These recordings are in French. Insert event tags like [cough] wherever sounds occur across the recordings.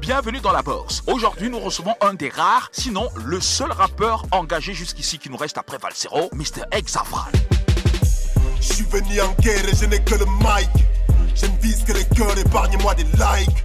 Bienvenue dans la bourse. Aujourd'hui, nous recevons un des rares, sinon le seul rappeur engagé jusqu'ici qui nous reste après Valsero, Mr. Exafran. Je venu en guerre n'ai que le mic. Je ne que les cœurs, épargnez-moi des likes.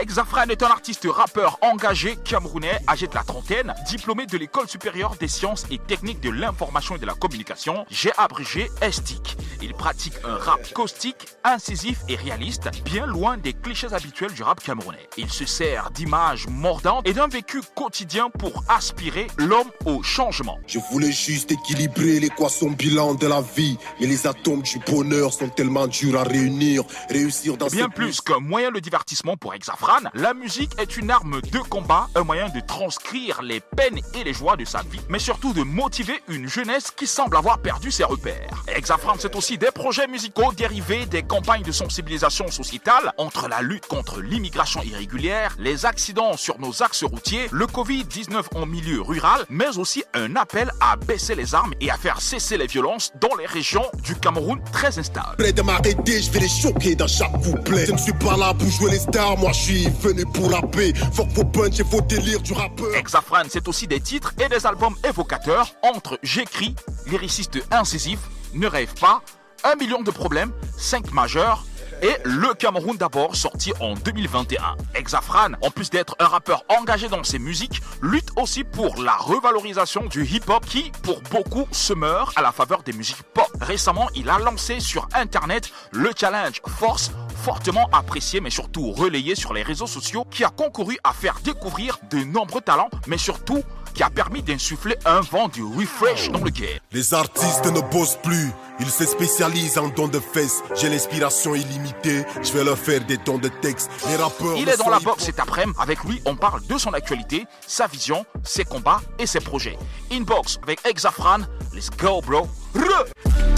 Exafran est un artiste rappeur engagé camerounais, âgé de la trentaine, diplômé de l'école supérieure des sciences et techniques de l'information et de la communication, j'ai abrégé ESTIC. Il pratique un rap caustique, incisif et réaliste, bien loin des clichés habituels du rap camerounais. Il se sert d'images mordantes et d'un vécu quotidien pour aspirer l'homme au changement. Je voulais juste équilibrer l'équation bilan de la vie, mais les atomes du bonheur sont tellement durs à réunir. Réussir dans Bien plus qu'un moyen de divertissement pour Exafran, la musique est une arme de combat, un moyen de transcrire les peines et les joies de sa vie, mais surtout de motiver une jeunesse qui semble avoir perdu ses repères. Exafran, c'est aussi des projets musicaux dérivés des campagnes de sensibilisation sociétale entre la lutte contre l'immigration irrégulière, les accidents sur nos axes routiers, le Covid-19 en milieu rural, mais aussi un appel à baisser les armes et à faire cesser les violences dans les régions du Cameroun très instables. De m'arrêter, je vais les choquer dans chaque couplet. Je ne suis pas là pour jouer les stars, moi je suis venu pour paix. Fuck vos punch et vos délires du rappeur. Exafran, c'est aussi des titres et des albums évocateurs entre J'écris, lyriciste incisif, Ne rêve pas, Un million de problèmes, 5 majeurs et Le Cameroun d'abord, sorti en 2021. Exafran, en plus d'être un rappeur engagé dans ses musiques, lutte aussi pour la revalorisation du hip-hop qui, pour beaucoup, se meurt à la faveur des musiques pop. Récemment, il a lancé sur Internet le challenge Force, fortement apprécié mais surtout relayé sur les réseaux sociaux, qui a concouru à faire découvrir de nombreux talents, mais surtout qui a permis d'insuffler un vent du refresh dans le game. Les artistes ne bossent plus, ils se spécialisent en dons de fesses. J'ai l'inspiration illimitée, je vais leur faire des dons de texte. Les rappeurs. Il est dans la boxe cet après-midi. Avec lui, on parle de son actualité, sa vision, ses combats et ses projets. Inbox avec Exafran. Let's go, bro. Re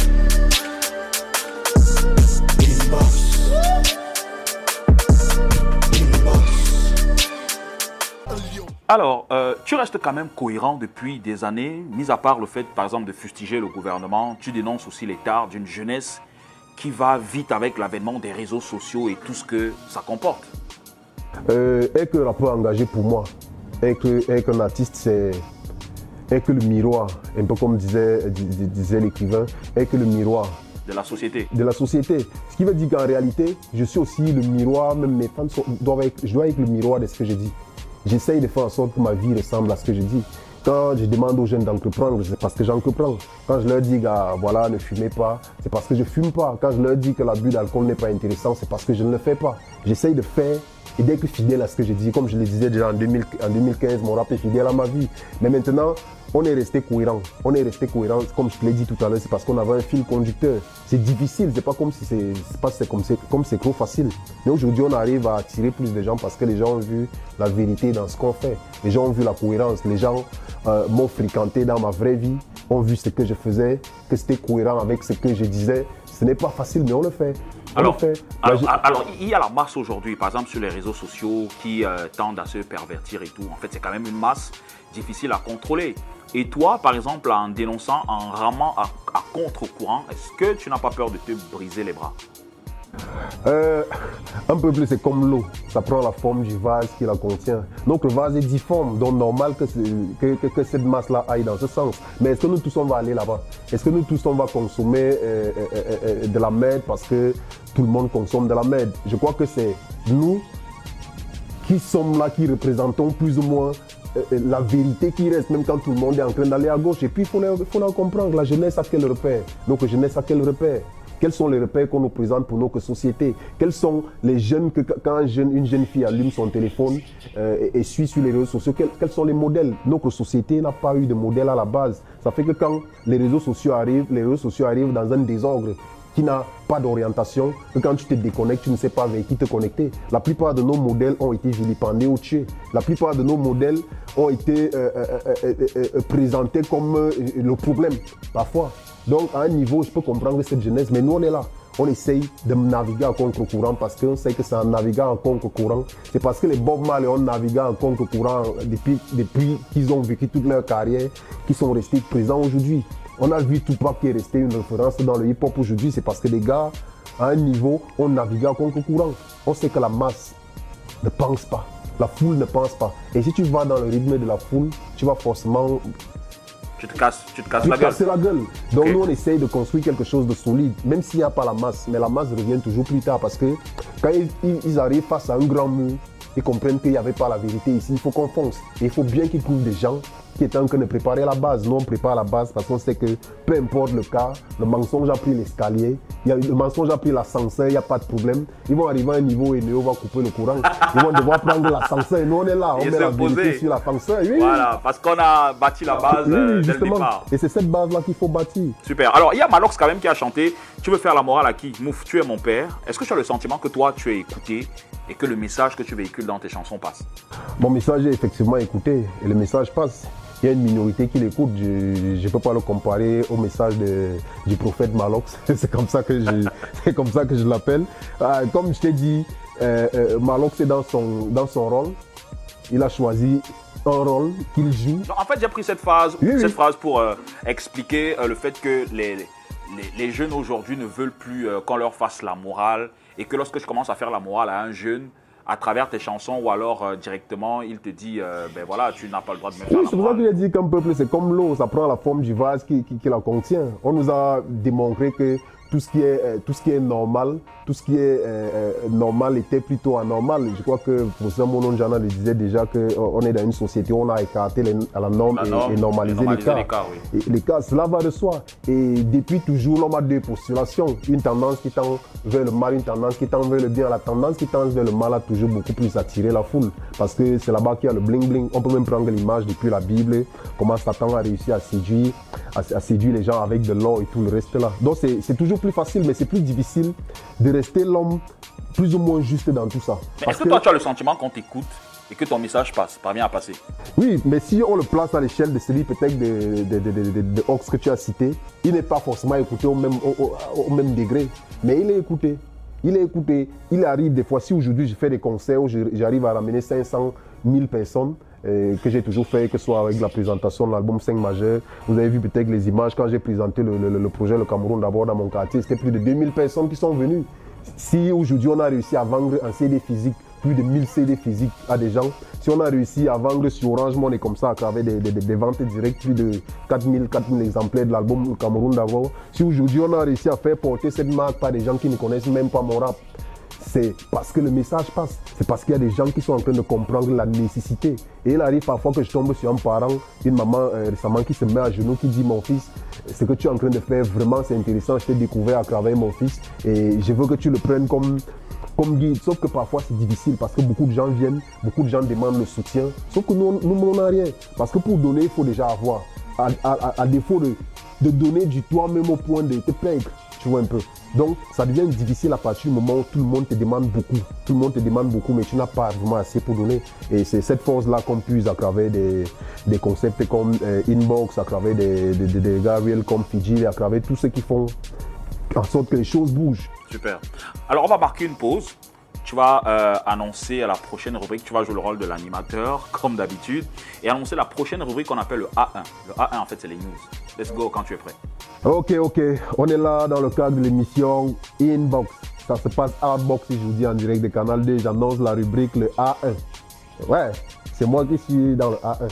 Alors, euh, tu restes quand même cohérent depuis des années, mis à part le fait, par exemple, de fustiger le gouvernement, tu dénonces aussi l'état d'une jeunesse qui va vite avec l'avènement des réseaux sociaux et tout ce que ça comporte. Euh, être un rappeur engagé pour moi, être, être un artiste, c'est être le miroir, un peu comme disait, dis- dis- disait l'écrivain, être le miroir de la société. de la société. Ce qui veut dire qu'en réalité, je suis aussi le miroir, même mes fans sont- doivent être, je dois être le miroir de ce que je dis. J'essaye de faire en sorte que ma vie ressemble à ce que je dis. Quand je demande aux jeunes d'entreprendre, c'est parce que j'entreprends. Quand je leur dis, gars, voilà, ne fumez pas, c'est parce que je fume pas. Quand je leur dis que l'abus d'alcool n'est pas intéressant, c'est parce que je ne le fais pas. J'essaye de faire et d'être fidèle à ce que je dis. Comme je le disais déjà en, 2000 en 2015, mon rap est fidèle à ma vie. Mais maintenant, on est resté cohérent. On est resté cohérent. Comme je te l'ai dit tout à l'heure, c'est parce qu'on avait un fil conducteur. C'est difficile. C'est pas comme si c'est comme c'est trop facile. Mais aujourd'hui, on arrive à attirer plus de gens parce que les gens ont vu la vérité dans ce qu'on fait. Les gens ont vu la cohérence. Les gens euh, m'ont fréquenté dans ma vraie vie, ont vu ce que je faisais, que c'était cohérent avec ce que je disais. Ce n'est pas facile, mais on le fait. On Alors, il y a la masse aujourd'hui, par exemple sur les réseaux sociaux qui euh, tendent à se pervertir et tout. En fait, c'est quand même une masse difficile à contrôler. Et toi, par exemple, en dénonçant, en ramant à, à contre-courant, est-ce que tu n'as pas peur de te briser les bras? Euh, un peuple, c'est comme l'eau. Ça prend la forme du vase qui la contient. Donc le vase est difforme, donc normal que, cette masse-là aille dans ce sens. Mais est-ce que nous tous, on va aller là-bas? Est-ce que nous tous, on va consommer euh, euh, euh, de la merde parce que tout le monde consomme de la merde? Je crois que c'est nous qui sommes là, qui représentons plus ou moins la vérité qui reste, même quand tout le monde est en train d'aller à gauche. Et puis, il faut, leur- comprendre, la jeunesse a quel repère Donc, jeunesse a quel repère Quels sont les repères qu'on nous présente pour notre société? Quels sont les jeunes que quand une jeune fille allume son téléphone euh, et, suit sur les réseaux sociaux, quels, sont les modèles? Notre société n'a pas eu de modèle à la base. Ça fait que quand les réseaux sociaux arrivent, les réseaux sociaux arrivent dans un désordre qui n'a pas d'orientation, quand tu te déconnectes, tu ne sais pas avec qui te connecter. La plupart de nos modèles ont été vilipendés ou tués. La plupart de nos modèles ont été euh, euh, présentés comme le problème, parfois. Donc, à un niveau, je peux comprendre cette jeunesse, mais nous, on est là. On essaye de naviguer en contre-courant parce qu'on sait que c'est en naviguant en contre-courant. C'est parce que les Bob Marley ont navigué en contre-courant depuis, depuis qu'ils ont vécu toute leur carrière, qu'ils sont restés présents aujourd'hui. On a vu Tupac qui est resté une référence dans le hip-hop aujourd'hui, c'est parce que les gars, à un niveau, on navigue en contre-courant. On sait que la masse ne pense pas. La foule ne pense pas. Et si tu vas dans le rythme de la foule, tu vas forcément tu te casses, tu te casses tu la gueule. casses la gueule. Donc Ok. nous, on essaye de construire quelque chose de solide, même s'il n'y a pas la masse. Mais la masse revient toujours plus tard parce que quand ils, ils- ils arrivent face à un grand mur, ils comprennent qu'il n'y avait pas la vérité ici. Il faut qu'on fonce. Et il faut bien qu'ils trouvent des gens qui étaient en train de préparer la base. Nous, on prépare la base parce qu'on sait que peu importe le cas, le mensonge a pris l'escalier, le mensonge a pris l'ascenseur, il n'y a pas de problème. Ils vont arriver à un niveau et Néo va couper le courant. [laughs] Ils vont devoir prendre l'ascenseur. Et nous, on est là, on Et met la vérité sur l'ascenseur. Oui, oui. Voilà, parce qu'on a bâti la base Oui, euh, dès le départ. Et c'est cette base-là qu'il faut bâtir. Super. Alors, il y a Malox quand même qui a chanté Tu veux faire la morale à qui? Mouf, tu es mon père. Est-ce que tu as le sentiment que toi, tu es écouté et que le message que tu véhicules dans tes chansons passe Mon message est effectivement écouté et le message passe. Il y a une minorité qui l'écoute. Je ne peux pas le comparer au message de- du prophète Malox. [laughs] c'est comme ça que je, [laughs] c'est comme ça que je l'appelle. Ah, comme je t'ai dit, euh, euh, Malox est dans son, dans son rôle. Il a choisi un rôle qu'il joue. En fait, j'ai pris cette phrase, Oui, oui. cette phrase pour euh, expliquer euh, le fait que les, les, les jeunes aujourd'hui ne veulent plus euh, qu'on leur fasse la morale et que lorsque je commence à faire la morale à un jeune, à travers tes chansons ou alors euh, directement, il te dit euh, ben voilà, tu n'as pas le droit de me faire Oui, c'est pour ça qu'il a dit qu'un peuple, c'est comme l'eau, ça prend la forme du vase qui, qui- qui la contient. On nous a démontré que tout ce qui est, euh, tout ce qui est normal, tout ce qui est euh, euh, normal était plutôt anormal. Je crois que Professeur Monon Jana le disait déjà qu'on est dans une société où on a écarté les- à la norme, La et- norme et, normalisé, les cas. les cas, oui. Et les cas, cela va de soi. Et depuis toujours, l'homme a deux postulations. Une tendance qui tend vers le mal, une tendance qui tend vers le bien. La tendance qui tend vers le mal a toujours beaucoup plus attiré la foule. Parce que c'est là-bas qu'il y a le bling-bling. On peut même prendre l'image depuis la Bible, comment Satan a réussi à séduire, à, à séduire les gens avec de l'or et tout le reste là. Donc c'est toujours plus facile, mais c'est plus difficile de rester l'homme plus ou moins juste dans tout ça. Mais Parce est-ce que, toi, tu as le sentiment qu'on t'écoute et que ton message passe, parvient à passer? Oui, mais si on le place à l'échelle de celui peut-être de, de, de, de- Ox que tu as cité, il n'est pas forcément écouté au même, au, au- au même degré, mais il est écouté. Il est écouté. Il arrive des fois, si aujourd'hui je fais des concerts où j'arrive à ramener 500 000 personnes, que j'ai toujours fait, que ce soit avec la présentation de l'album 5 majeur. Vous avez vu peut-être les images quand j'ai présenté le, projet Le Cameroun d'abord dans mon quartier, c'était plus de 2000 personnes qui sont venues. Si aujourd'hui on a réussi à vendre un CD physique, plus de 1000 CD physiques à des gens, si on a réussi à vendre sur Orange Money comme ça à travers des, des- des- des ventes directes, plus de 4000, 4000 exemplaires de l'album Le Cameroun d'abord, si aujourd'hui on a réussi à faire porter cette marque par des gens qui ne connaissent même pas mon rap, c'est parce que le message passe. C'est parce qu'il y a des gens qui sont en train de comprendre la nécessité. Et il arrive parfois que je tombe sur un parent, une maman euh, récemment qui se met à genoux, qui dit Mon fils, ce que tu es en train de faire, vraiment c'est intéressant. Je t'ai découvert à travers mon fils et je veux que tu le prennes comme, comme guide. Sauf que parfois c'est difficile parce que beaucoup de gens viennent, beaucoup de gens demandent le soutien. Sauf que nous, nous on n'a rien. Parce que pour donner, il faut déjà avoir. À, défaut de, de donner du toi-même au point de te perdre, tu vois un peu. Donc, ça devient difficile à partir du moment où tout le monde te demande beaucoup. Tout le monde te demande beaucoup, mais tu n'as pas vraiment assez pour donner. Et c'est cette force-là qu'on puise à travers des, concepts comme euh, Inbox, à travers des, des, gars réels comme Fiji, à travers tous ceux qui font en sorte que les choses bougent. Super. Alors, on va marquer une pause. Tu vas euh, annoncer à la prochaine rubrique, tu vas jouer le rôle de l'animateur, comme d'habitude, et annoncer la prochaine rubrique qu'on appelle le A1. Le A1, en fait, c'est les news. Let's go quand tu es prêt. Ok, ok. On est là dans le cadre de l'émission Inbox. Ça se passe Outbox si je vous dis en direct de Canal 2. J'annonce la rubrique le A1. Ouais, c'est moi qui suis dans le A1.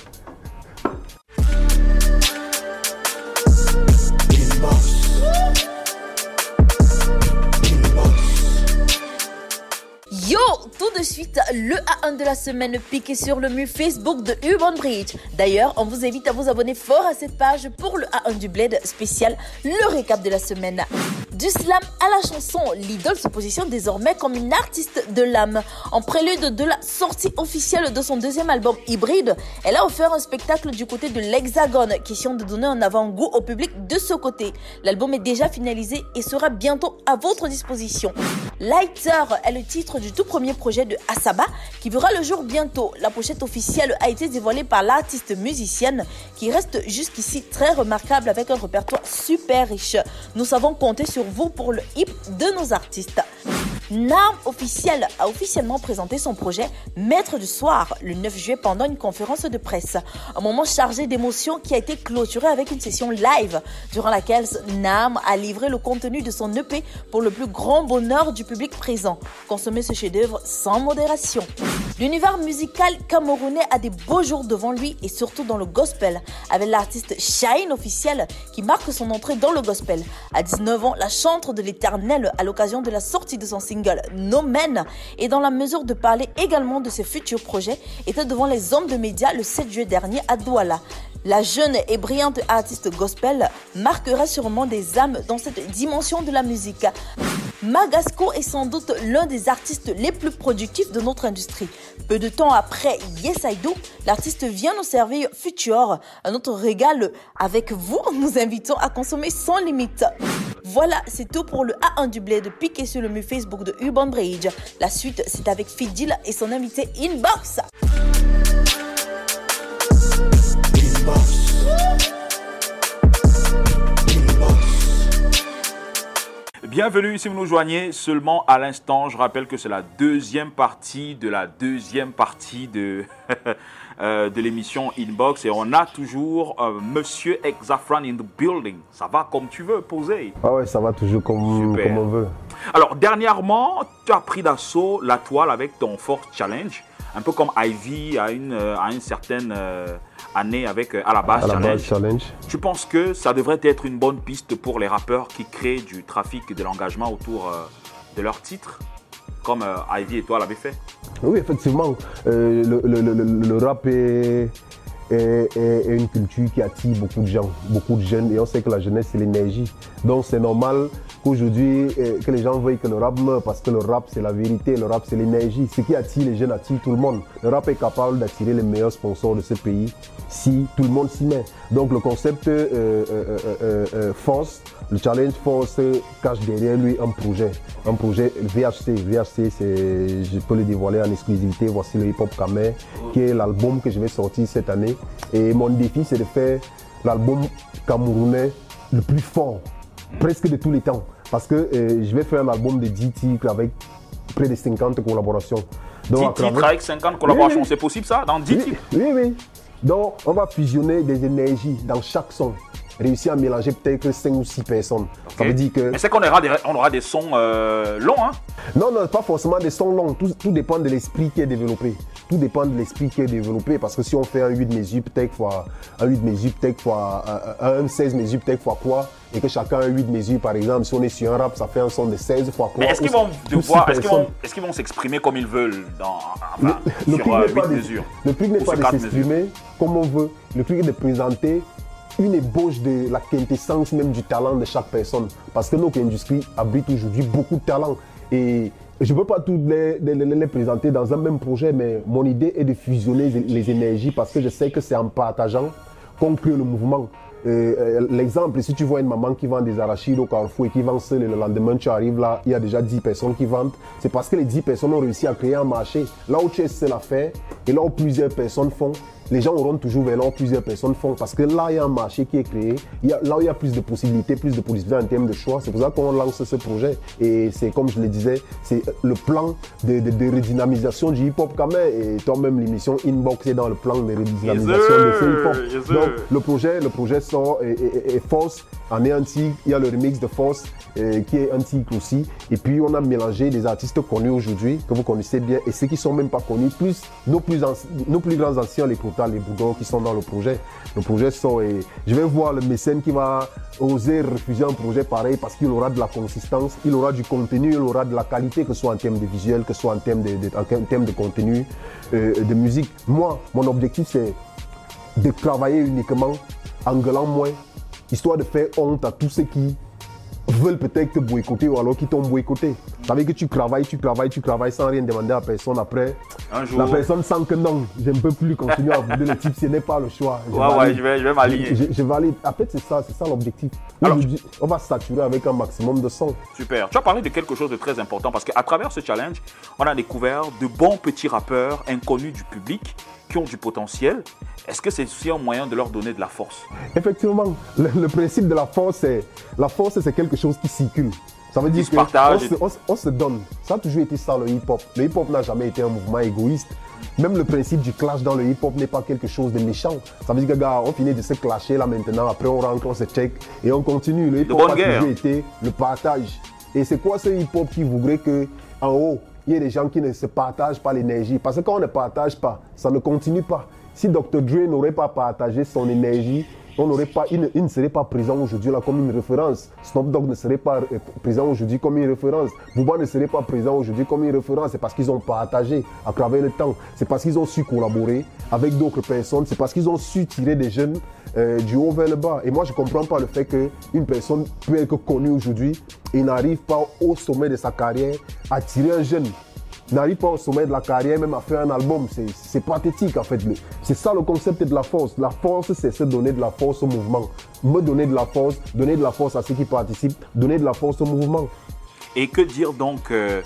Yo, tout de suite, le A1 de la semaine piqué sur le mur Facebook de Urban Bridge. D'ailleurs, on vous invite à vous abonner fort à cette page pour le A1 du Bled spécial, le récap de la semaine. Du slam à la chanson, l'idole se positionne désormais comme une artiste de l'âme. En prélude de la sortie officielle de son deuxième album Hybride, elle a offert un spectacle du côté de l'Hexagone, question de donner un avant-goût au public de ce côté. L'album est déjà finalisé et sera bientôt à votre disposition. Lighter est le titre du tout premier projet de Asaba qui verra le jour bientôt. La pochette officielle a été dévoilée par l'artiste musicienne qui reste jusqu'ici très remarquable avec un répertoire super riche. Nous savons compter sur vous pour le hip de nos artistes. Nam officiel a officiellement présenté son projet Maître du soir le 9 juillet pendant une conférence de presse. Un moment chargé d'émotions qui a été clôturé avec une session live durant laquelle Nam a livré le contenu de son EP pour le plus grand bonheur du public présent. Consommer ce chef-d'œuvre sans modération. L'univers musical camerounais a des beaux jours devant lui et surtout dans le gospel avec l'artiste Shine officiel qui marque son entrée dans le gospel. À 19 ans, la chantre de l'éternel à l'occasion de la sortie de son single No Men et dans la mesure de parler également de ses futurs projets était devant les hommes de médias le 7 juillet dernier à Douala. La jeune et brillante artiste gospel marquera sûrement des âmes dans cette dimension de la musique. Magasco est sans doute l'un des artistes les plus productifs de notre industrie. Peu de temps après Yes I Do, l'artiste vient nous servir Future, un autre régal avec vous. Nous invitons à consommer sans limite. Voilà, c'est tout pour le A1 du blé de piquer sur le mur Facebook de Urban Bridge. La suite, c'est avec Fidil et son invité Inbox. Bienvenue si vous nous joignez seulement à l'instant. Je rappelle que c'est la deuxième partie de la deuxième partie de, [laughs] euh, de l'émission Inbox et on a toujours euh, Monsieur Exafran in the building. Ça va comme tu veux, poser. Ah ouais, ça va toujours comme, comme on veut. Alors, dernièrement, tu as pris d'assaut la toile avec ton Force Challenge, un peu comme Ivy à une, euh, à une certaine année avec à la base, Challenge. Challenge. Tu penses que ça devrait être une bonne piste pour les rappeurs qui créent du trafic et de l'engagement autour de leur titre, comme Ivy et toi l'avaient fait? Oui, effectivement, euh, le, rap est, une culture qui attire beaucoup de gens, beaucoup de jeunes, et on sait que la jeunesse, c'est l'énergie. Donc c'est normal qu'aujourd'hui, euh, que les gens veuillent que le rap meure, parce que le rap, c'est la vérité, le rap, c'est l'énergie. Ce qui attire les jeunes attire tout le monde. Le rap est capable d'attirer les meilleurs sponsors de ce pays si tout le monde s'y met. Donc le concept euh, force le challenge force cache derrière lui un projet, un projet VHC. VHC, c'est, je peux le dévoiler en exclusivité. Voici le Hip Hop Kamer, qui est l'album que je vais sortir cette année. Et mon défi, c'est de faire l'album camerounais le plus fort, presque de tous les temps. Parce que euh, je vais faire un album de 10 titres avec près de 50 collaborations. 10 titres avec 50 collaborations, c'est possible ça Dans 10 titres? Oui, oui. Donc, on va fusionner des énergies dans chaque son réussir à mélanger peut-être 5 ou 6 personnes. Ça veut dire que. Mais c'est qu'on aura des, on aura des sons euh, longs, hein Non, non, pas forcément des sons longs. Tout, tout dépend de l'esprit qui est développé. Tout dépend de l'esprit qui est développé. Parce que si on fait un 8 mesures, peut-être fois. Un 8 mesures, peut-être fois. Un, 16 mesures, peut-être fois quoi et que chacun a 8 mesures, par exemple, si on est sur un rap, ça fait un son de 16 fois quoi. Est-ce qu'ils vont devoir, est-ce qu'ils vont, est s'exprimer comme ils veulent dans, enfin, le, sur le 8 euh, mesures Le plus n'est pas de s'exprimer comme on veut. Le plus est de présenter une ébauche de la quintessence même du talent de chaque personne. Parce que notre industrie abrite aujourd'hui beaucoup de talent. Et je ne peux pas toutes les, les, présenter dans un même projet, mais mon idée est de fusionner les énergies parce que je sais que c'est en partageant qu'on crée le mouvement. Euh, l'exemple, si tu vois une maman qui vend des arachides au carrefour et qui vend seul et le lendemain tu arrives là, il y a déjà 10 personnes qui vendent, c'est parce que les 10 personnes ont réussi à créer un marché. Là où tu es seul à faire et là où plusieurs personnes font, les gens auront toujours vers plusieurs personnes font. Parce que là, il y a un marché qui est créé, il y a, là où il y a plus de possibilités, plus de possibilités en termes de choix. C'est pour ça qu'on lance ce projet. Et c'est comme je le disais, c'est le plan de, redynamisation du hip-hop quand même. Et toi-même, l'émission Inbox est dans le plan de redynamisation de ce hip-hop. Donc, le projet, le projet sort et, Force en est un tigre. Il y a le remix de Force euh, qui est un tigre aussi. Et puis, on a mélangé des artistes connus aujourd'hui, que vous connaissez bien, et ceux qui sont même pas connus, plus nos plus, grands anciens, les les boudons qui sont dans le projet. Le projet sort et je vais voir le mécène qui va oser refuser un projet pareil parce qu'il aura de la consistance, il aura du contenu, il aura de la qualité, que ce soit en termes de visuel, que ce soit en termes de, termes de contenu, euh, de musique. Moi, mon objectif, c'est de travailler uniquement en gueulant moins, histoire de faire honte à tous ceux qui veulent peut-être te boycotter ou alors qui t'ont boycotté. Ça veut que tu travailles, tu travailles, tu travailles sans rien demander à personne. Après, la personne sent que non, je ne peux plus continuer à bouder le type, ce n'est pas le choix. Je ouais, ouais, je vais, je vais m'allier. Je, je, valide. En fait, c'est ça, c'est ça l'objectif. On va saturer avec un maximum de son. Super. Tu as parlé de quelque chose de très important parce qu'à travers ce challenge, on a découvert de bons petits rappeurs inconnus du public qui ont du potentiel est-ce que c'est aussi un moyen de leur donner de la force? Effectivement, le, principe de la force, c'est la force, c'est quelque chose qui circule. Ça veut dire qu'on se, on se- on se donne. Ça a toujours été ça le hip-hop. Le hip-hop n'a jamais été un mouvement égoïste. Même le principe du clash dans le hip-hop n'est pas quelque chose de méchant. Ça veut dire que gars, on finit de se clasher là maintenant, après on rentre, on se check et on continue. Le hip-hop a guerre. toujours été le partage. Et c'est quoi ce hip-hop qui voudrait que en haut, il y ait des gens qui ne se partagent pas l'énergie? Parce que quand on ne partage pas, ça ne continue pas. Si Dr. Dre n'aurait pas partagé son énergie, on n'aurait pas, il, ne, serait pas présent aujourd'hui comme une référence. Snoop ne serait pas euh, présent aujourd'hui comme une référence. Booba ne serait pas présent aujourd'hui comme une référence. C'est parce qu'ils ont partagé à travers le temps. C'est parce qu'ils ont su collaborer avec d'autres personnes. C'est parce qu'ils ont su tirer des jeunes euh, du haut vers le bas. Et moi, je ne comprends pas le fait qu'une personne peut être connue aujourd'hui et n'arrive pas au sommet de sa carrière à tirer un jeune n'arrive pas au sommet de la carrière, même à faire un album. C'est- pathétique en fait. C'est ça le concept de la force. La force, c'est se donner de la force au mouvement. Me donner de la force, donner de la force à ceux qui participent, donner de la force au mouvement. Et que dire donc euh,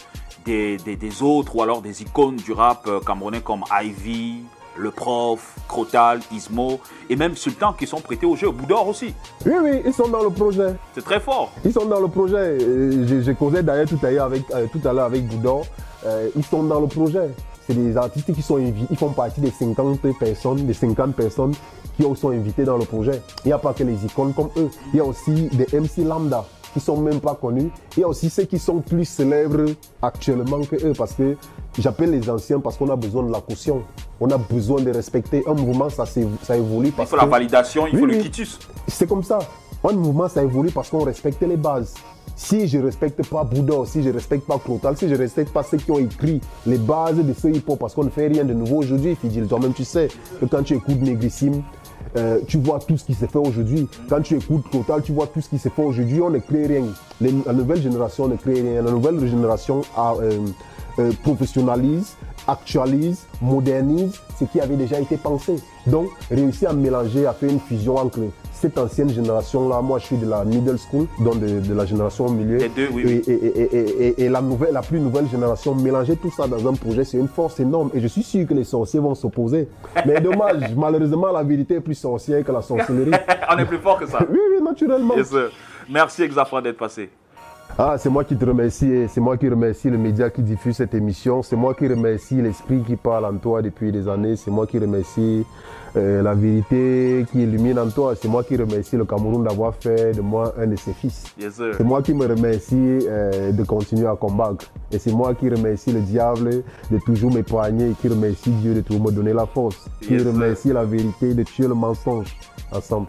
des, des- des autres ou alors des icônes du rap euh, camerounais comme Ivy, Le Prof, Crotal, Ismo et même Sultan qui sont prêtés au jeu, Boudor aussi. Oui, oui, ils sont dans le projet. C'est très fort. Ils sont dans le projet. Euh, J'ai causé d'ailleurs tout à l'heure avec, euh, tout à l'heure avec Boudor. Euh, ils sont dans le projet. C'est des artistes qui sont invités. Ils font partie des 50 personnes, des 50 personnes qui sont invitées dans le projet. Il n'y a pas que les icônes comme eux. Il y a aussi des MC lambda qui sont même pas connus. Il y a aussi ceux qui sont plus célèbres actuellement que eux parce que j'appelle les anciens parce qu'on a besoin de la caution. On a besoin de respecter un mouvement, ça, ça évolue Il parce faut la validation, il Oui, faut le quitus. c'est comme ça. Un mouvement, ça évolue parce qu'on respecte les bases. Si je respecte pas Bouddha, si je respecte pas Crotal, si je respecte pas ceux qui ont écrit les bases de ce hip-hop, parce qu'on ne fait rien de nouveau aujourd'hui, Fidil, toi-même tu sais que quand tu écoutes Négrissime, euh, tu vois tout ce qui s'est fait aujourd'hui. Quand tu écoutes Crotal, tu vois tout ce qui s'est fait aujourd'hui. On ne crée rien. La nouvelle génération ne crée rien. La nouvelle génération a, euh, euh, professionnalise, actualise, modernise ce qui avait déjà été pensé. Donc, réussir à mélanger, à faire une fusion entre cette ancienne génération-là, moi je suis de la middle school, donc de, de la génération au milieu, Les deux, oui, et, oui. et- et- et- et- et la, nouvelle, la plus nouvelle génération, mélanger tout ça dans un projet, c'est une force énorme. Et je suis sûr que les sorciers vont s'opposer. Mais [laughs] dommage, malheureusement, la vérité est plus sorcière que la sorcellerie. [laughs] On est plus fort que ça. Oui, oui, naturellement. Yes. Merci Exafra d'être passé. Ah, c'est moi qui te remercie c'est moi qui remercie le média qui diffuse cette émission. C'est moi qui remercie l'esprit qui parle en toi depuis des années. C'est moi qui remercie euh, la vérité qui illumine en toi. C'est moi qui remercie le Cameroun d'avoir fait de moi un de ses fils. Yes. C'est moi qui me remercie euh, de continuer à combattre. Et c'est moi qui remercie le diable de toujours m'épargner et qui remercie Dieu de toujours me donner la force. Qui sir. remercie la vérité de tuer le mensonge ensemble.